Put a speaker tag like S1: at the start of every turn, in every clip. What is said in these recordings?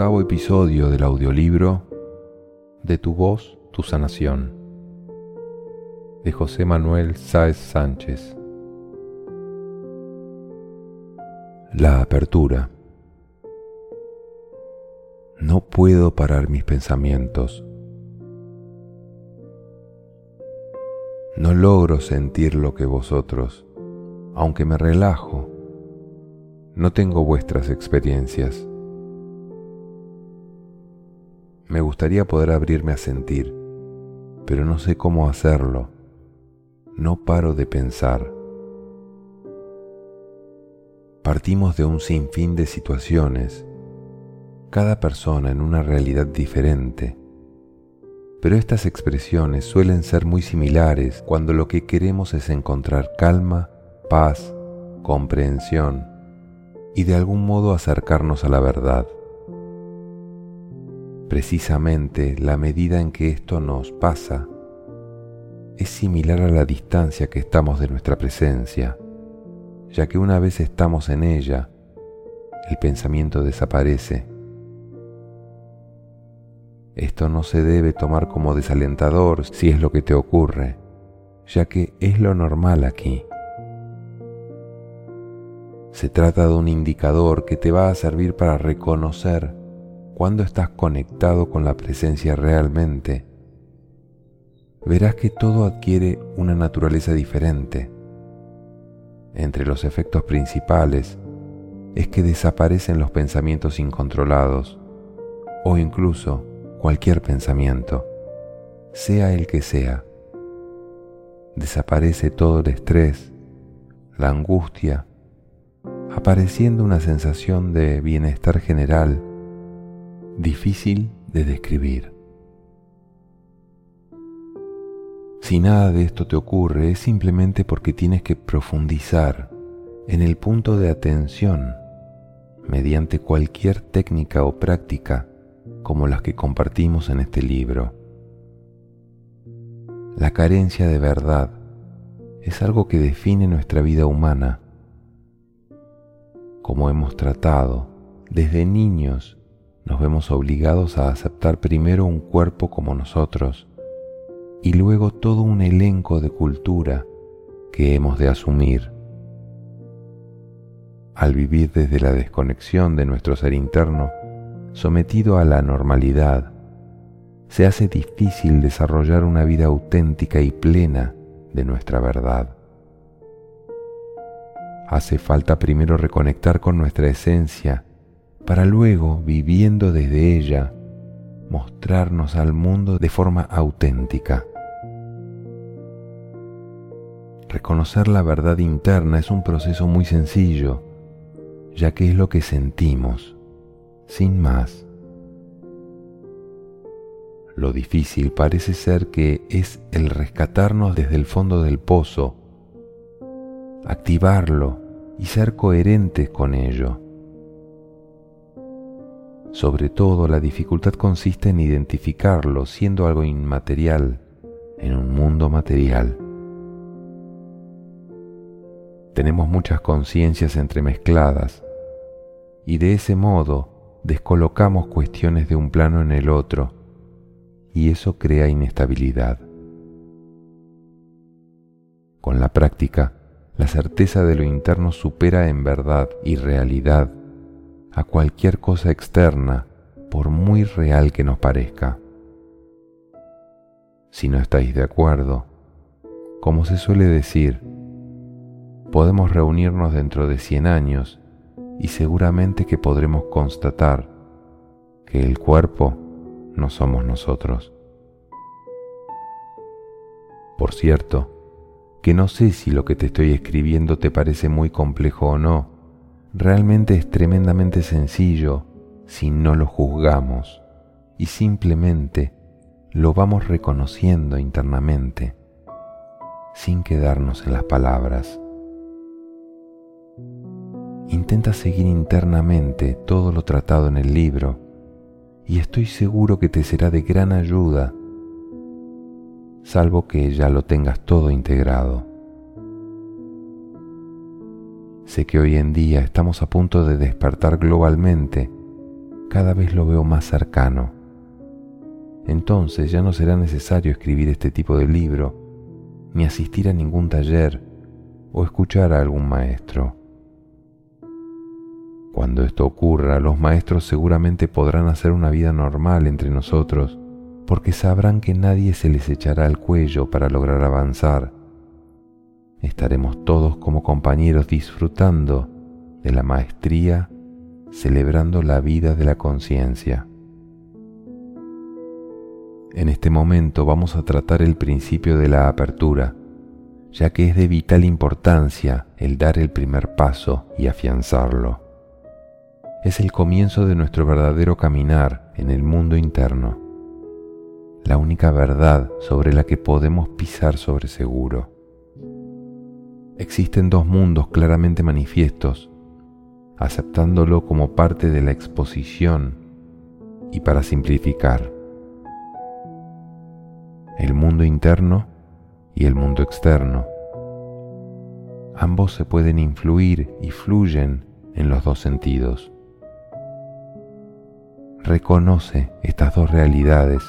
S1: Octavo episodio del audiolibro De tu voz, tu sanación de José Manuel Sáez Sánchez. La apertura. No puedo parar mis pensamientos. No logro sentir lo que vosotros, aunque me relajo, no tengo vuestras experiencias. Me gustaría poder abrirme a sentir, pero no sé cómo hacerlo. No paro de pensar. Partimos de un sinfín de situaciones, cada persona en una realidad diferente, pero estas expresiones suelen ser muy similares cuando lo que queremos es encontrar calma, paz, comprensión y de algún modo acercarnos a la verdad. Precisamente la medida en que esto nos pasa es similar a la distancia que estamos de nuestra presencia, ya que una vez estamos en ella, el pensamiento desaparece. Esto no se debe tomar como desalentador si es lo que te ocurre, ya que es lo normal aquí. Se trata de un indicador que te va a servir para reconocer cuando estás conectado con la presencia realmente, verás que todo adquiere una naturaleza diferente. Entre los efectos principales es que desaparecen los pensamientos incontrolados o incluso cualquier pensamiento, sea el que sea. Desaparece todo el estrés, la angustia, apareciendo una sensación de bienestar general difícil de describir. Si nada de esto te ocurre es simplemente porque tienes que profundizar en el punto de atención mediante cualquier técnica o práctica como las que compartimos en este libro. La carencia de verdad es algo que define nuestra vida humana. Como hemos tratado, desde niños nos vemos obligados a aceptar primero un cuerpo como nosotros y luego todo un elenco de cultura que hemos de asumir. Al vivir desde la desconexión de nuestro ser interno, sometido a la normalidad, se hace difícil desarrollar una vida auténtica y plena de nuestra verdad. Hace falta primero reconectar con nuestra esencia para luego, viviendo desde ella, mostrarnos al mundo de forma auténtica. Reconocer la verdad interna es un proceso muy sencillo, ya que es lo que sentimos, sin más. Lo difícil parece ser que es el rescatarnos desde el fondo del pozo, activarlo y ser coherentes con ello. Sobre todo la dificultad consiste en identificarlo siendo algo inmaterial en un mundo material. Tenemos muchas conciencias entremezcladas y de ese modo descolocamos cuestiones de un plano en el otro y eso crea inestabilidad. Con la práctica, la certeza de lo interno supera en verdad y realidad a cualquier cosa externa, por muy real que nos parezca. Si no estáis de acuerdo, como se suele decir, podemos reunirnos dentro de 100 años y seguramente que podremos constatar que el cuerpo no somos nosotros. Por cierto, que no sé si lo que te estoy escribiendo te parece muy complejo o no, Realmente es tremendamente sencillo si no lo juzgamos y simplemente lo vamos reconociendo internamente sin quedarnos en las palabras. Intenta seguir internamente todo lo tratado en el libro y estoy seguro que te será de gran ayuda, salvo que ya lo tengas todo integrado. Sé que hoy en día estamos a punto de despertar globalmente, cada vez lo veo más cercano. Entonces ya no será necesario escribir este tipo de libro, ni asistir a ningún taller o escuchar a algún maestro. Cuando esto ocurra, los maestros seguramente podrán hacer una vida normal entre nosotros, porque sabrán que nadie se les echará al cuello para lograr avanzar. Estaremos todos como compañeros disfrutando de la maestría, celebrando la vida de la conciencia. En este momento vamos a tratar el principio de la apertura, ya que es de vital importancia el dar el primer paso y afianzarlo. Es el comienzo de nuestro verdadero caminar en el mundo interno, la única verdad sobre la que podemos pisar sobre seguro. Existen dos mundos claramente manifiestos, aceptándolo como parte de la exposición y para simplificar. El mundo interno y el mundo externo. Ambos se pueden influir y fluyen en los dos sentidos. Reconoce estas dos realidades.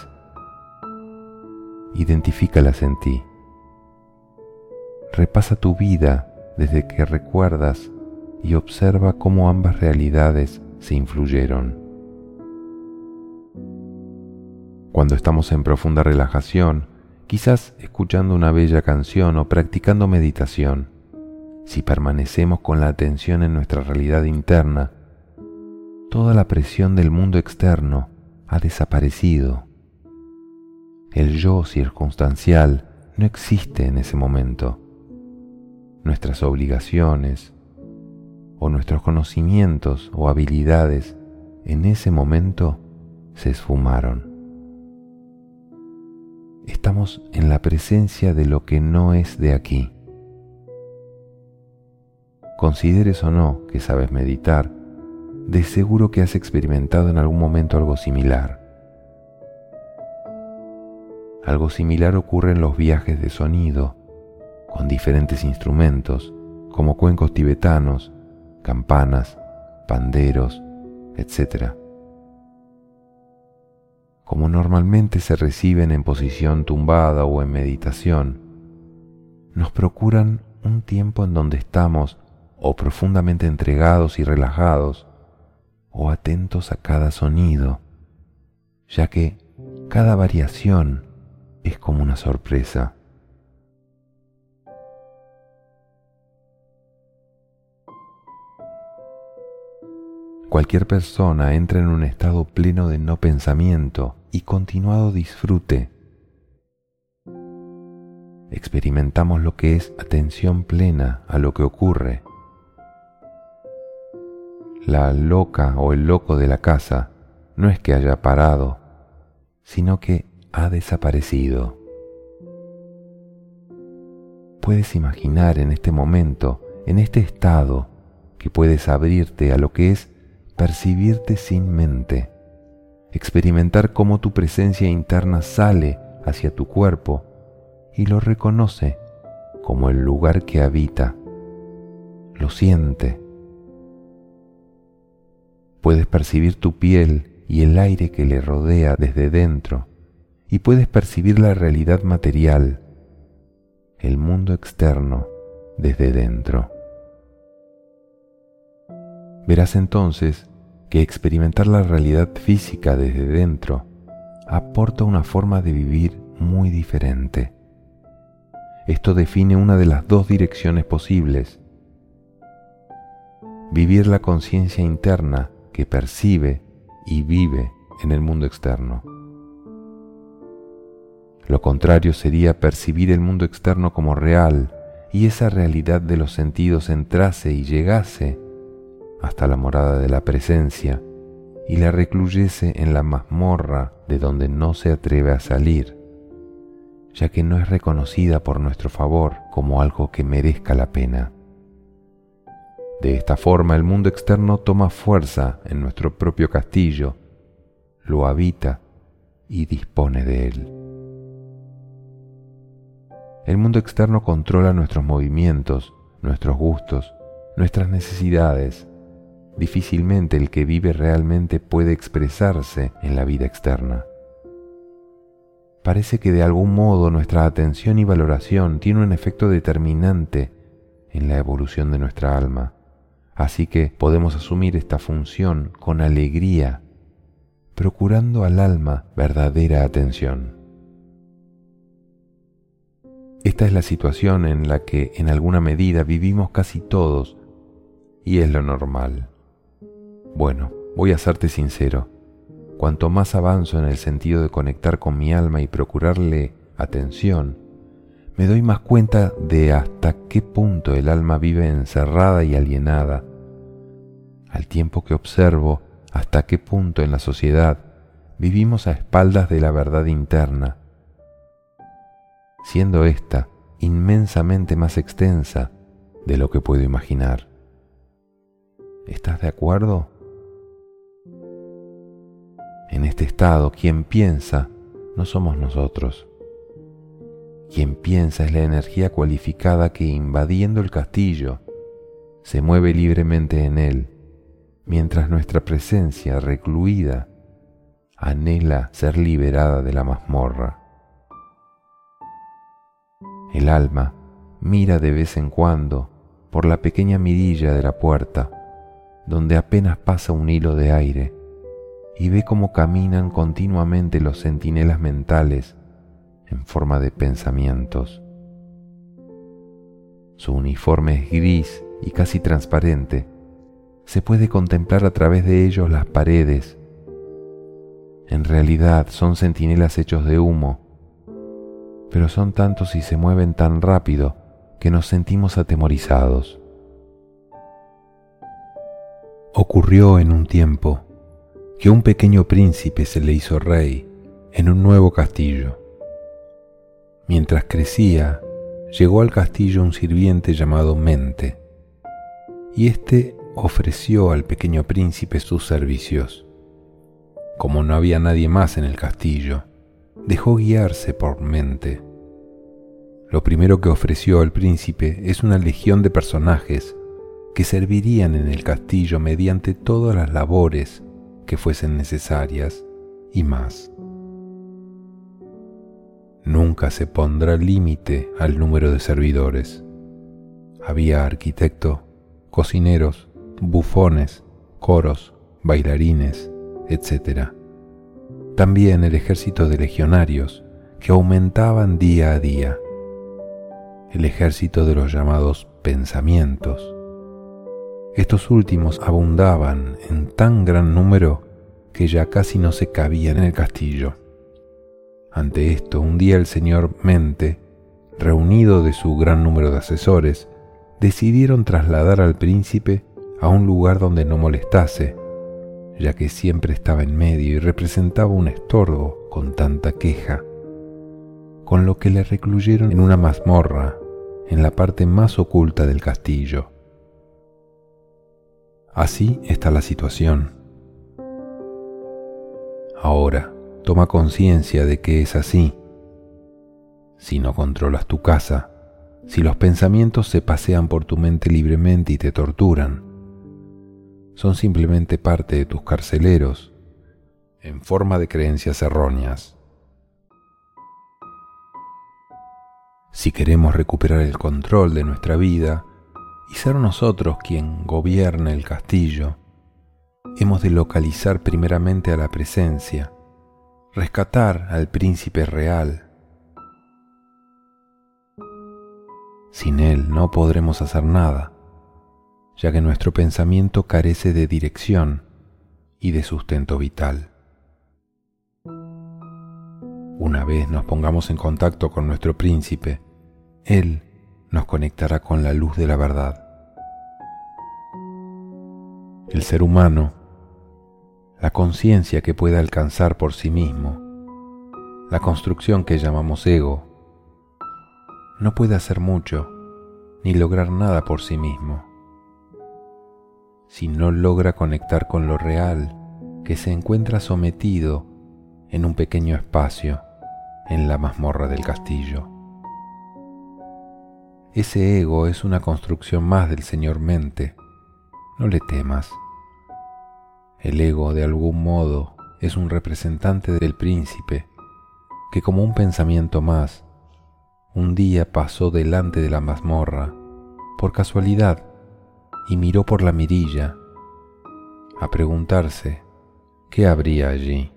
S1: Identifícalas en ti. Repasa tu vida desde que recuerdas y observa cómo ambas realidades se influyeron. Cuando estamos en profunda relajación, quizás escuchando una bella canción o practicando meditación, si permanecemos con la atención en nuestra realidad interna, toda la presión del mundo externo ha desaparecido. El yo circunstancial no existe en ese momento. Nuestras obligaciones o nuestros conocimientos o habilidades en ese momento se esfumaron estamos en la presencia de lo que no es de aquí. Consideres o no que sabes meditar, de seguro que has experimentado en algún momento algo similar. Algo similar ocurre en los viajes de sonido, con diferentes instrumentos, como cuencos tibetanos, campanas, panderos, etc como normalmente se reciben en posición tumbada o en meditación, nos procuran un tiempo en donde estamos o profundamente entregados y relajados o atentos a cada sonido, ya que cada variación es como una sorpresa. Cualquier persona entra en un estado pleno de no pensamiento y continuado disfrute. Experimentamos lo que es atención plena a lo que ocurre. La loca o el loco de la casa no es que haya parado, sino que ha desaparecido. Puedes imaginar en este momento, en este estado, que puedes abrirte a lo que es percibirte sin mente, experimentar cómo tu presencia interna sale hacia tu cuerpo y lo reconoce como el lugar que habita, lo siente. Puedes percibir tu piel y el aire que le rodea desde dentro y puedes percibir la realidad material, el mundo externo desde dentro. Verás entonces que experimentar la realidad física desde dentro aporta una forma de vivir muy diferente. Esto define una de las dos direcciones posibles. Vivir la conciencia interna que percibe y vive en el mundo externo. Lo contrario sería percibir el mundo externo como real y esa realidad de los sentidos entrase y llegase hasta la morada de la presencia y la recluyese en la mazmorra de donde no se atreve a salir, ya que no es reconocida por nuestro favor como algo que merezca la pena. De esta forma el mundo externo toma fuerza en nuestro propio castillo, lo habita y dispone de él. El mundo externo controla nuestros movimientos, nuestros gustos, nuestras necesidades, difícilmente el que vive realmente puede expresarse en la vida externa. Parece que de algún modo nuestra atención y valoración tiene un efecto determinante en la evolución de nuestra alma, así que podemos asumir esta función con alegría, procurando al alma verdadera atención. Esta es la situación en la que en alguna medida vivimos casi todos y es lo normal. Bueno, voy a serte sincero. Cuanto más avanzo en el sentido de conectar con mi alma y procurarle atención, me doy más cuenta de hasta qué punto el alma vive encerrada y alienada, al tiempo que observo hasta qué punto en la sociedad vivimos a espaldas de la verdad interna, siendo ésta inmensamente más extensa de lo que puedo imaginar. ¿Estás de acuerdo? En este estado, quien piensa no somos nosotros. Quien piensa es la energía cualificada que invadiendo el castillo se mueve libremente en él, mientras nuestra presencia recluida anhela ser liberada de la mazmorra. El alma mira de vez en cuando por la pequeña mirilla de la puerta, donde apenas pasa un hilo de aire, y ve cómo caminan continuamente los centinelas mentales en forma de pensamientos. Su uniforme es gris y casi transparente. Se puede contemplar a través de ellos las paredes. En realidad son centinelas hechos de humo, pero son tantos y se mueven tan rápido que nos sentimos atemorizados. Ocurrió en un tiempo que un pequeño príncipe se le hizo rey en un nuevo castillo. Mientras crecía, llegó al castillo un sirviente llamado Mente, y éste ofreció al pequeño príncipe sus servicios. Como no había nadie más en el castillo, dejó guiarse por Mente. Lo primero que ofreció al príncipe es una legión de personajes que servirían en el castillo mediante todas las labores fuesen necesarias y más. Nunca se pondrá límite al número de servidores. Había arquitecto, cocineros, bufones, coros, bailarines, etc. También el ejército de legionarios que aumentaban día a día. El ejército de los llamados pensamientos. Estos últimos abundaban en tan gran número que ya casi no se cabían en el castillo. Ante esto, un día el señor Mente, reunido de su gran número de asesores, decidieron trasladar al príncipe a un lugar donde no molestase, ya que siempre estaba en medio y representaba un estorbo con tanta queja, con lo que le recluyeron en una mazmorra en la parte más oculta del castillo. Así está la situación. Ahora, Toma conciencia de que es así. Si no controlas tu casa, si los pensamientos se pasean por tu mente libremente y te torturan, son simplemente parte de tus carceleros en forma de creencias erróneas. Si queremos recuperar el control de nuestra vida y ser nosotros quien gobierne el castillo, hemos de localizar primeramente a la presencia rescatar al príncipe real. Sin él no podremos hacer nada, ya que nuestro pensamiento carece de dirección y de sustento vital. Una vez nos pongamos en contacto con nuestro príncipe, Él nos conectará con la luz de la verdad. El ser humano la conciencia que pueda alcanzar por sí mismo, la construcción que llamamos ego, no puede hacer mucho ni lograr nada por sí mismo. Si no logra conectar con lo real que se encuentra sometido en un pequeño espacio en la mazmorra del castillo. Ese ego es una construcción más del Señor Mente. No le temas, El ego, de algún modo, es un representante del príncipe que como un pensamiento más, un día pasó delante de la mazmorra, por casualidad, y miró por la mirilla, a preguntarse qué habría allí.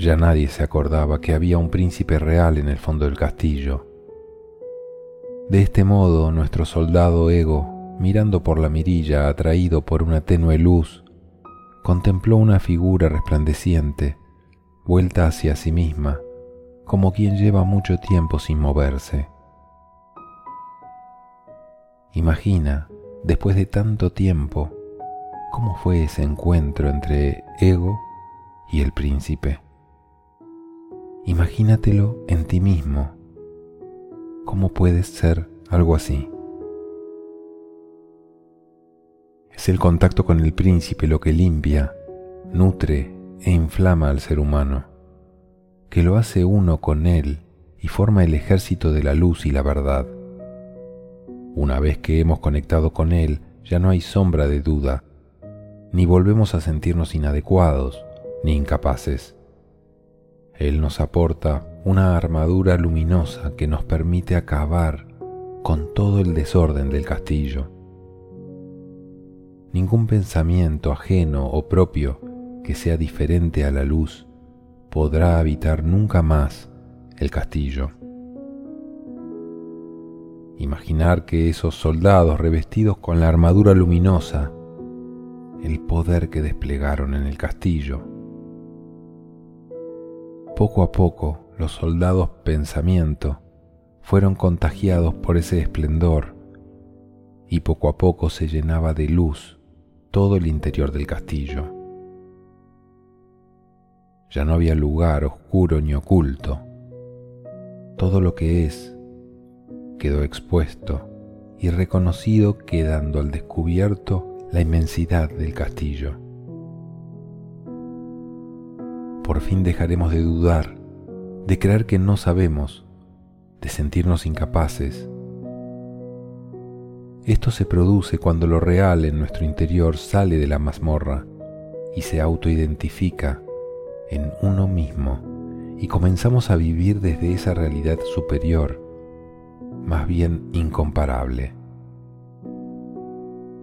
S1: Ya nadie se acordaba que había un príncipe real en el fondo del castillo. De este modo, nuestro soldado ego, mirando por la mirilla, atraído por una tenue luz, contempló una figura resplandeciente, vuelta hacia sí misma, como quien lleva mucho tiempo sin moverse. Imagina, después de tanto tiempo, cómo fue ese encuentro entre ego y el príncipe. Imagínatelo en ti mismo. ¿Cómo puedes ser algo así? Es el contacto con el príncipe lo que limpia, nutre e inflama al ser humano, que lo hace uno con él y forma el ejército de la luz y la verdad. Una vez que hemos conectado con él, ya no hay sombra de duda, ni volvemos a sentirnos inadecuados ni incapaces. Él nos aporta una armadura luminosa que nos permite acabar con todo el desorden del castillo ningún pensamiento ajeno o propio que sea diferente a la luz podrá habitar nunca más el castillo. Imaginar que esos soldados revestidos con la armadura luminosa, el poder que desplegaron en el castillo. Poco a poco los soldados pensamiento fueron contagiados por ese esplendor y poco a poco se llenaba de luz todo el interior del castillo. Ya no había lugar oscuro ni oculto. Todo lo que es quedó expuesto y reconocido quedando al descubierto la inmensidad del castillo. Por fin dejaremos de dudar, de creer que no sabemos, de sentirnos incapaces esto se produce cuando lo real en nuestro interior sale de la mazmorra y se autoidentifica en uno mismo y comenzamos a vivir desde esa realidad superior, más bien incomparable.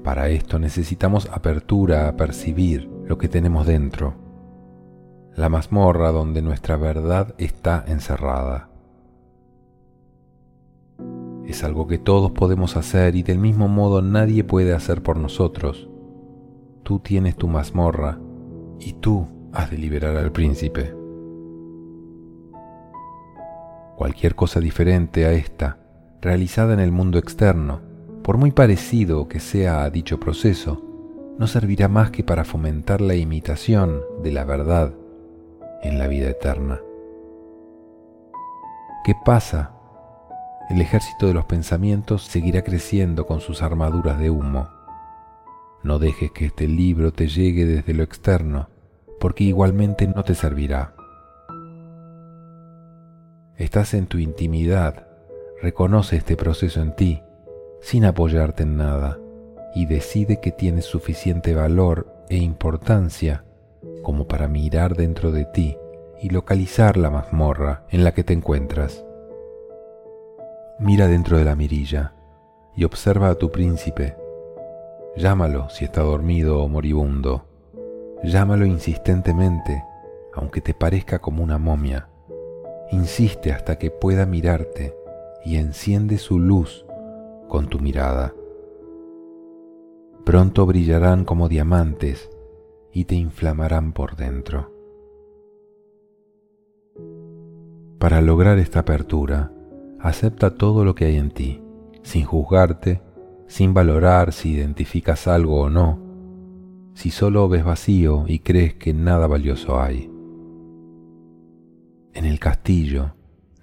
S1: Para esto necesitamos apertura a percibir lo que tenemos dentro, la mazmorra donde nuestra verdad está encerrada. Es algo que todos podemos hacer y del mismo modo nadie puede hacer por nosotros. Tú tienes tu mazmorra y tú has de liberar al príncipe. Cualquier cosa diferente a esta, realizada en el mundo externo, por muy parecido que sea a dicho proceso, no servirá más que para fomentar la imitación de la verdad en la vida eterna. ¿Qué pasa el ejército de los pensamientos seguirá creciendo con sus armaduras de humo. No dejes que este libro te llegue desde lo externo, porque igualmente no te servirá. Estás en tu intimidad, reconoce este proceso en ti, sin apoyarte en nada, y decide que tienes suficiente valor e importancia como para mirar dentro de ti y localizar la mazmorra en la que te encuentras. Mira dentro de la mirilla y observa a tu príncipe. Llámalo si está dormido o moribundo. Llámalo insistentemente, aunque te parezca como una momia. Insiste hasta que pueda mirarte y enciende su luz con tu mirada. Pronto brillarán como diamantes y te inflamarán por dentro. Para lograr esta apertura, acepta todo lo que hay en ti, sin juzgarte, sin valorar si identificas algo o no, si solo ves vacío y crees que nada valioso hay. En el castillo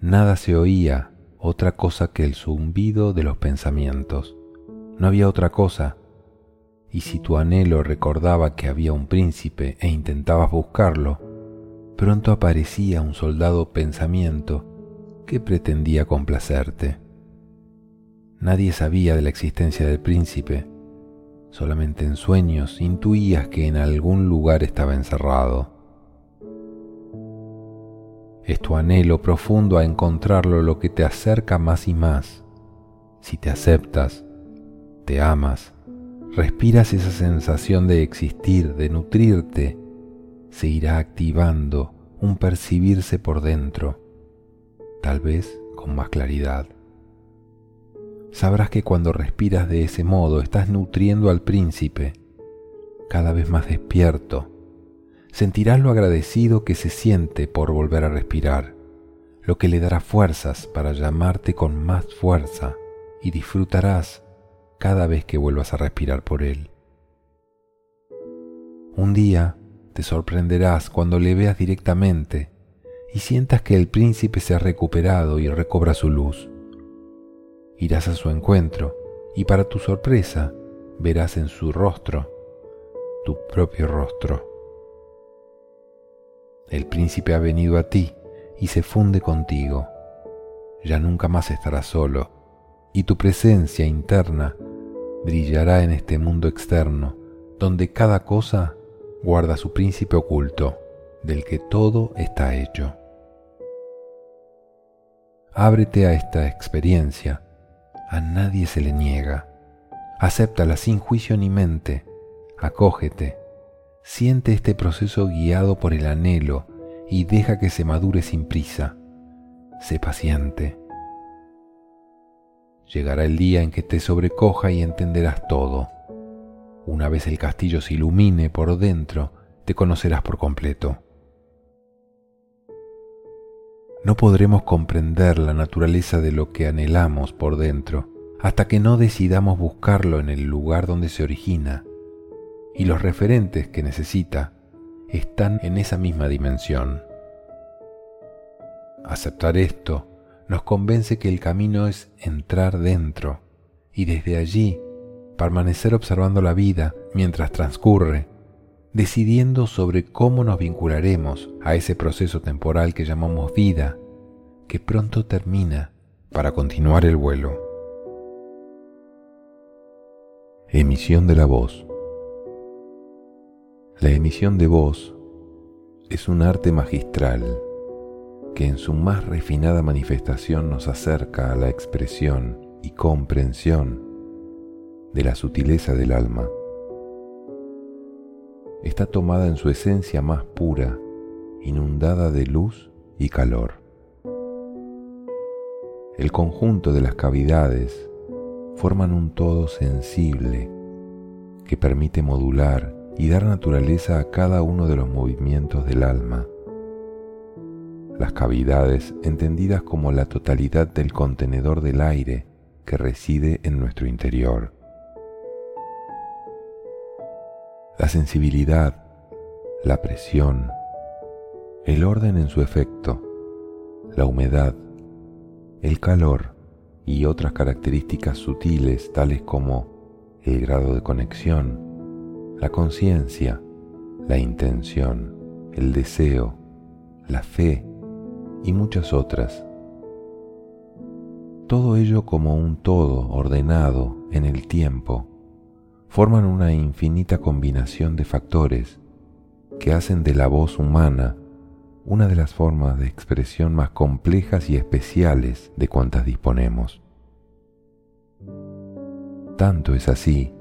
S1: nada se oía otra cosa que el zumbido de los pensamientos. No había otra cosa, y si tu anhelo recordaba que había un príncipe e intentabas buscarlo, pronto aparecía un soldado pensamiento que pretendía complacerte. Nadie sabía de la existencia del príncipe, Solamente en sueños intuías que en algún lugar estaba encerrado. Es tu anhelo profundo a encontrarlo lo que te acerca más y más. Si te aceptas, te amas, respiras esa sensación de existir, de nutrirte, se irá activando un percibirse por dentro, tal vez con más claridad. Sabrás que cuando respiras de ese modo estás nutriendo al príncipe, cada vez más despierto. Sentirás lo agradecido que se siente por volver a respirar, lo que le dará fuerzas para llamarte con más fuerza y disfrutarás cada vez que vuelvas a respirar por él. Un día te sorprenderás cuando le veas directamente y sientas que el príncipe se ha recuperado y recobra su luz irás a su encuentro y para tu sorpresa verás en su rostro tu propio rostro. El príncipe ha venido a ti y se funde contigo. Ya nunca más estarás solo y tu presencia interna brillará en este mundo externo donde cada cosa guarda su príncipe oculto del que todo está hecho. Ábrete a esta experiencia a nadie se le niega. Acéptala sin juicio ni mente, acógete, siente este proceso guiado por el anhelo y deja que se madure sin prisa. Sé paciente. Llegará el día en que te sobrecoja y entenderás todo. Una vez el castillo se ilumine por dentro, te conocerás por completo. No podremos comprender la naturaleza de lo que anhelamos por dentro hasta que no decidamos buscarlo en el lugar donde se origina, y los referentes que necesita están en esa misma dimensión. Aceptar esto nos convence que el camino es entrar dentro y desde allí permanecer observando la vida mientras transcurre, decidiendo sobre cómo nos vincularemos a ese proceso temporal que llamamos vida, que pronto termina para continuar el vuelo. Emisión de la voz. La emisión de voz es un arte magistral que en su más refinada manifestación nos acerca a la expresión y comprensión de la sutileza del alma. Está tomada en su esencia más pura, inundada de luz y calor. El conjunto de las cavidades forman un todo sensible que permite modular y dar naturaleza a cada uno de los movimientos del alma. Las cavidades entendidas como la totalidad del contenedor del aire que reside en nuestro interior. La sensibilidad, la presión, el orden en su efecto, la humedad, el calor, y otras características sutiles tales como el grado de conexión, la conciencia, la intención, el deseo, la fe y muchas otras. Todo ello como un todo ordenado en el tiempo forman una infinita combinación de factores que hacen de la voz humana una de las formas de expresión más complejas y especiales de cuantas disponemos. Tanto es así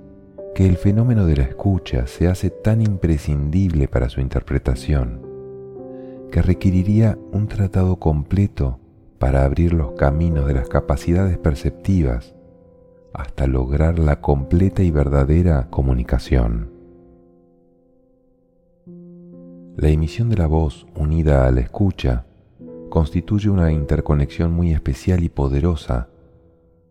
S1: que el fenómeno de la escucha se hace tan imprescindible para su interpretación que requeriría un tratado completo para abrir los caminos de las capacidades perceptivas hasta lograr la completa y verdadera comunicación. La emisión de la voz unida a la escucha constituye una interconexión muy especial y poderosa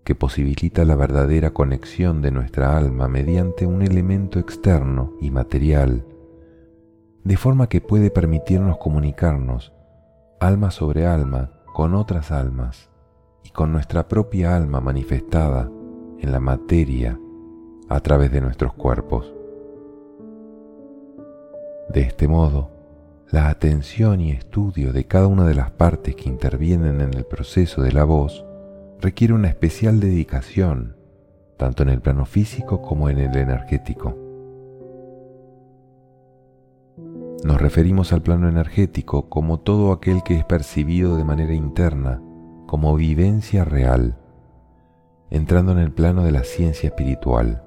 S1: que posibilita la verdadera conexión de nuestra alma mediante un elemento externo y material, de forma que puede permitirnos comunicarnos alma sobre alma con otras almas y con nuestra propia alma manifestada en la materia a través de nuestros cuerpos. De este modo, la atención y estudio de cada una de las partes que intervienen en el proceso de la voz requiere una especial dedicación, tanto en el plano físico como en el energético. Nos referimos al plano energético como todo aquel que es percibido de manera interna, como vivencia real, entrando en el plano de la ciencia espiritual.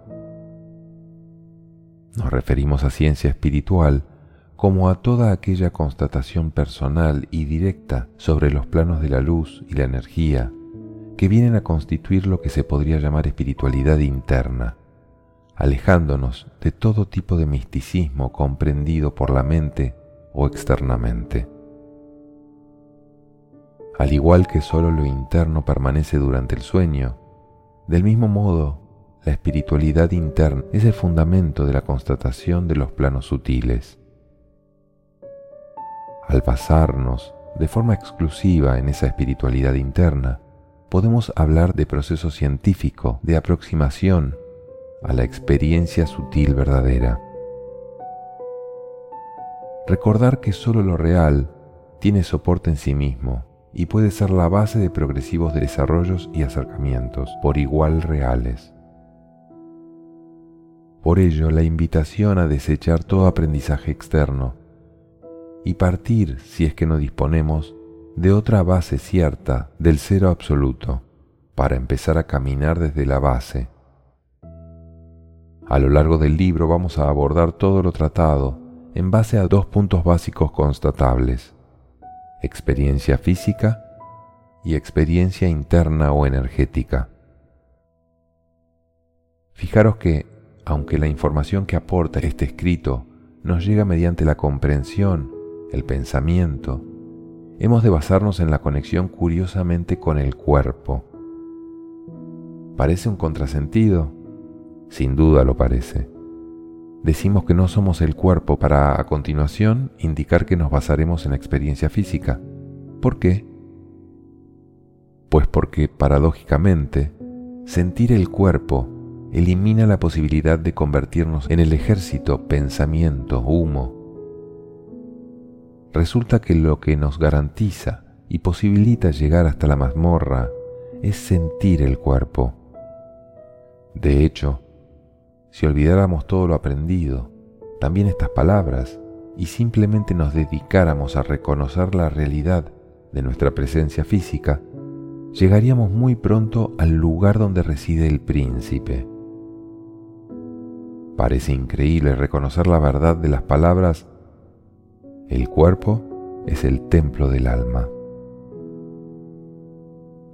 S1: Nos referimos a ciencia espiritual como a toda aquella constatación personal y directa sobre los planos de la luz y la energía que vienen a constituir lo que se podría llamar espiritualidad interna, alejándonos de todo tipo de misticismo comprendido por la mente o externamente. Al igual que solo lo interno permanece durante el sueño, del mismo modo, la espiritualidad interna es el fundamento de la constatación de los planos sutiles. Al basarnos de forma exclusiva en esa espiritualidad interna, podemos hablar de proceso científico de aproximación a la experiencia sutil verdadera. Recordar que solo lo real tiene soporte en sí mismo y puede ser la base de progresivos desarrollos y acercamientos por igual reales. Por ello, la invitación a desechar todo aprendizaje externo y partir, si es que no disponemos, de otra base cierta del cero absoluto, para empezar a caminar desde la base. A lo largo del libro vamos a abordar todo lo tratado en base a dos puntos básicos constatables, experiencia física y experiencia interna o energética. Fijaros que, aunque la información que aporta este escrito nos llega mediante la comprensión, el pensamiento, hemos de basarnos en la conexión curiosamente con el cuerpo. ¿Parece un contrasentido? Sin duda lo parece. Decimos que no somos el cuerpo para a continuación indicar que nos basaremos en la experiencia física. ¿Por qué? Pues porque, paradójicamente, sentir el cuerpo elimina la posibilidad de convertirnos en el ejército, pensamiento, humo, resulta que lo que nos garantiza y posibilita llegar hasta la mazmorra es sentir el cuerpo. De hecho, si olvidáramos todo lo aprendido, también estas palabras, y simplemente nos dedicáramos a reconocer la realidad de nuestra presencia física, llegaríamos muy pronto al lugar donde reside el príncipe. Parece increíble reconocer la verdad de las palabras el cuerpo es el templo del alma.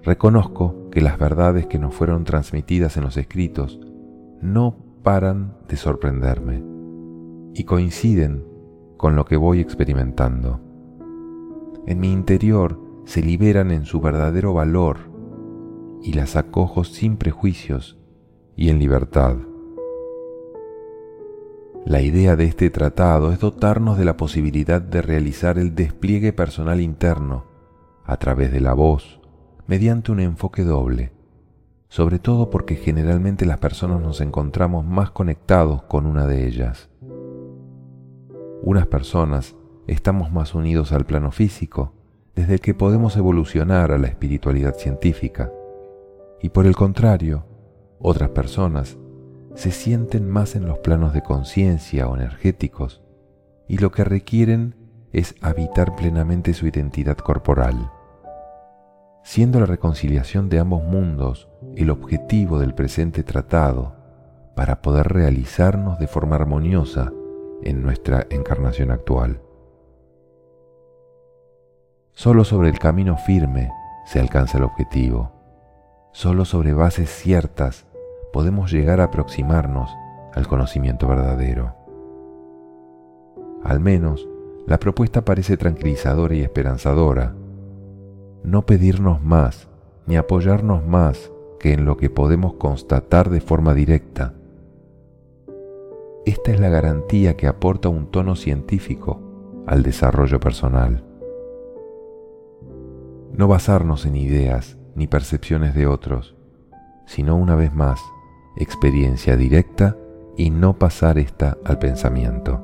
S1: Reconozco que las verdades que nos fueron transmitidas en los escritos no paran de sorprenderme y coinciden con lo que voy experimentando. En mi interior se liberan en su verdadero valor y las acojo sin prejuicios y en libertad. La idea de este tratado es dotarnos de la posibilidad de realizar el despliegue personal interno a través de la voz, mediante un enfoque doble, sobre todo porque generalmente las personas nos encontramos más conectados con una de ellas. Unas personas estamos más unidos al plano físico, desde el que podemos evolucionar a la espiritualidad científica, y por el contrario, otras personas se sienten más en los planos de conciencia o energéticos y lo que requieren es habitar plenamente su identidad corporal. Siendo la reconciliación de ambos mundos el objetivo del presente tratado para poder realizarnos de forma armoniosa en nuestra encarnación actual. Solo sobre el camino firme se alcanza el objetivo. Solo sobre bases ciertas podemos llegar a aproximarnos al conocimiento verdadero. Al menos, la propuesta parece tranquilizadora y esperanzadora. No pedirnos más ni apoyarnos más que en lo que podemos constatar de forma directa. Esta es la garantía que aporta un tono científico al desarrollo personal. No basarnos en ideas ni percepciones de otros, sino una vez más experiencia directa y no pasar esta al pensamiento.